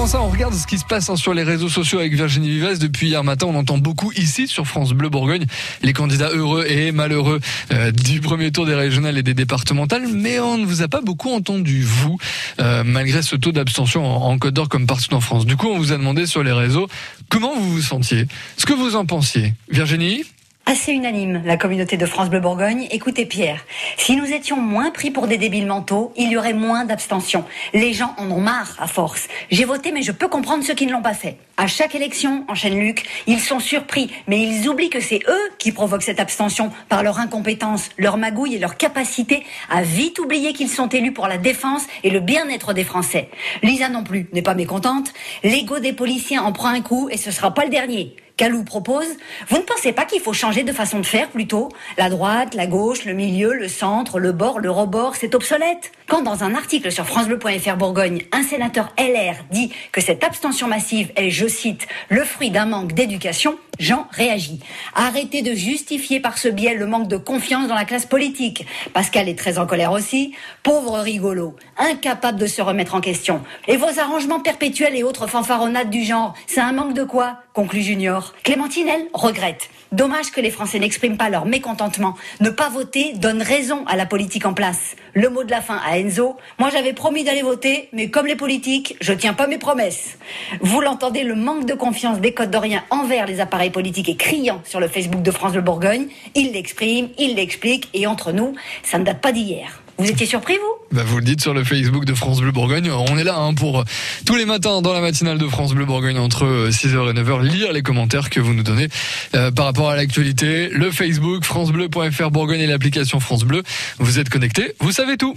on regarde ce qui se passe hein, sur les réseaux sociaux avec Virginie Vives. Depuis hier matin, on entend beaucoup ici sur France Bleu Bourgogne les candidats heureux et malheureux euh, du premier tour des régionales et des départementales. Mais on ne vous a pas beaucoup entendu, vous, euh, malgré ce taux d'abstention en, en Côte d'Or comme partout en France. Du coup, on vous a demandé sur les réseaux comment vous vous sentiez, ce que vous en pensiez. Virginie? Assez unanime, la communauté de France Bleu Bourgogne. Écoutez Pierre, si nous étions moins pris pour des débiles mentaux, il y aurait moins d'abstention. Les gens en ont marre à force. J'ai voté mais je peux comprendre ceux qui ne l'ont pas fait. À chaque élection, enchaîne Luc, ils sont surpris, mais ils oublient que c'est eux qui provoquent cette abstention par leur incompétence, leur magouille et leur capacité à vite oublier qu'ils sont élus pour la défense et le bien-être des Français. Lisa non plus n'est pas mécontente. L'ego des policiers en prend un coup et ce sera pas le dernier. Calou propose, vous ne pensez pas qu'il faut changer de façon de faire plutôt? La droite, la gauche, le milieu, le centre, le bord, le rebord, c'est obsolète. Quand dans un article sur francebleu.fr Bourgogne, un sénateur LR dit que cette abstention massive est, je cite, le fruit d'un manque d'éducation, Jean réagit. Arrêtez de justifier par ce biais le manque de confiance dans la classe politique. Pascal est très en colère aussi. Pauvre rigolo, incapable de se remettre en question. Et vos arrangements perpétuels et autres fanfaronnades du genre, c'est un manque de quoi conclut Junior. Clémentine, elle, regrette. Dommage que les Français n'expriment pas leur mécontentement. Ne pas voter donne raison à la politique en place. Le mot de la fin à Enzo. Moi, j'avais promis d'aller voter, mais comme les politiques, je tiens pas mes promesses. Vous l'entendez, le manque de confiance des Côtes d'Orient envers les appareils politiques est criant sur le Facebook de France de Bourgogne. Il l'exprime, il l'explique, et entre nous, ça ne date pas d'hier. Vous étiez surpris, vous? Bah Vous le dites sur le Facebook de France Bleu Bourgogne. On est là hein, pour tous les matins dans la matinale de France Bleu Bourgogne entre 6h et 9h lire les commentaires que vous nous donnez euh, par rapport à l'actualité. Le Facebook, francebleu.fr Bourgogne et l'application France Bleu. Vous êtes connectés, vous savez tout.